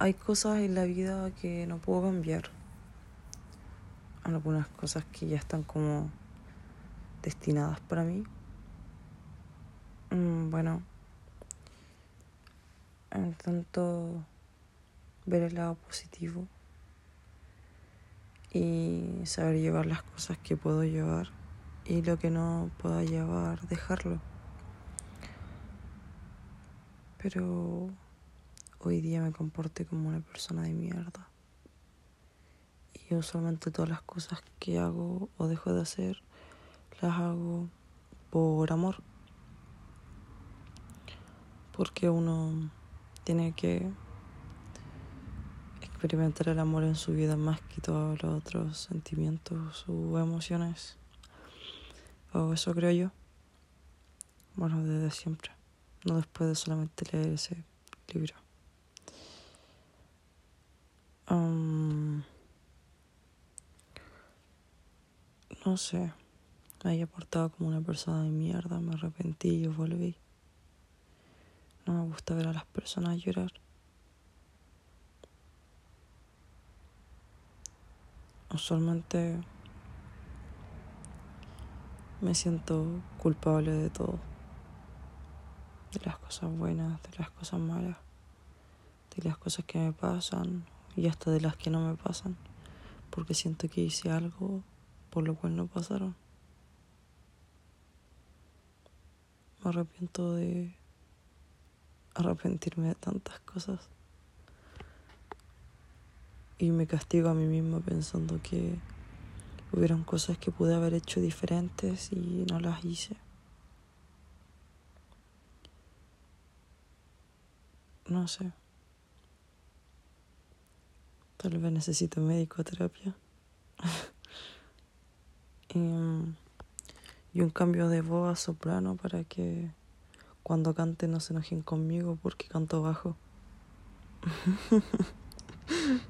hay cosas en la vida que no puedo cambiar. Algunas cosas que ya están como destinadas para mí. Mm, bueno, tanto ver el lado positivo y saber llevar las cosas que puedo llevar y lo que no pueda llevar, dejarlo. Pero hoy día me comporté como una persona de mierda. Y usualmente todas las cosas que hago o dejo de hacer, las hago por amor. Porque uno tiene que experimentar el amor en su vida más que todos los otros sentimientos o emociones. O eso creo yo. Bueno, desde siempre. No después de solamente leer ese libro. No sé. Me había portado como una persona de mierda. Me arrepentí y volví. No me gusta ver a las personas llorar. Usualmente me siento culpable de todo. De las cosas buenas, de las cosas malas, de las cosas que me pasan y hasta de las que no me pasan. Porque siento que hice algo por lo cual no pasaron. Me arrepiento de arrepentirme de tantas cosas. Y me castigo a mí misma pensando que hubieron cosas que pude haber hecho diferentes y no las hice. No sé. Tal vez necesito médico terapia. y, y un cambio de voz a soprano para que cuando cante no se enojen conmigo porque canto bajo.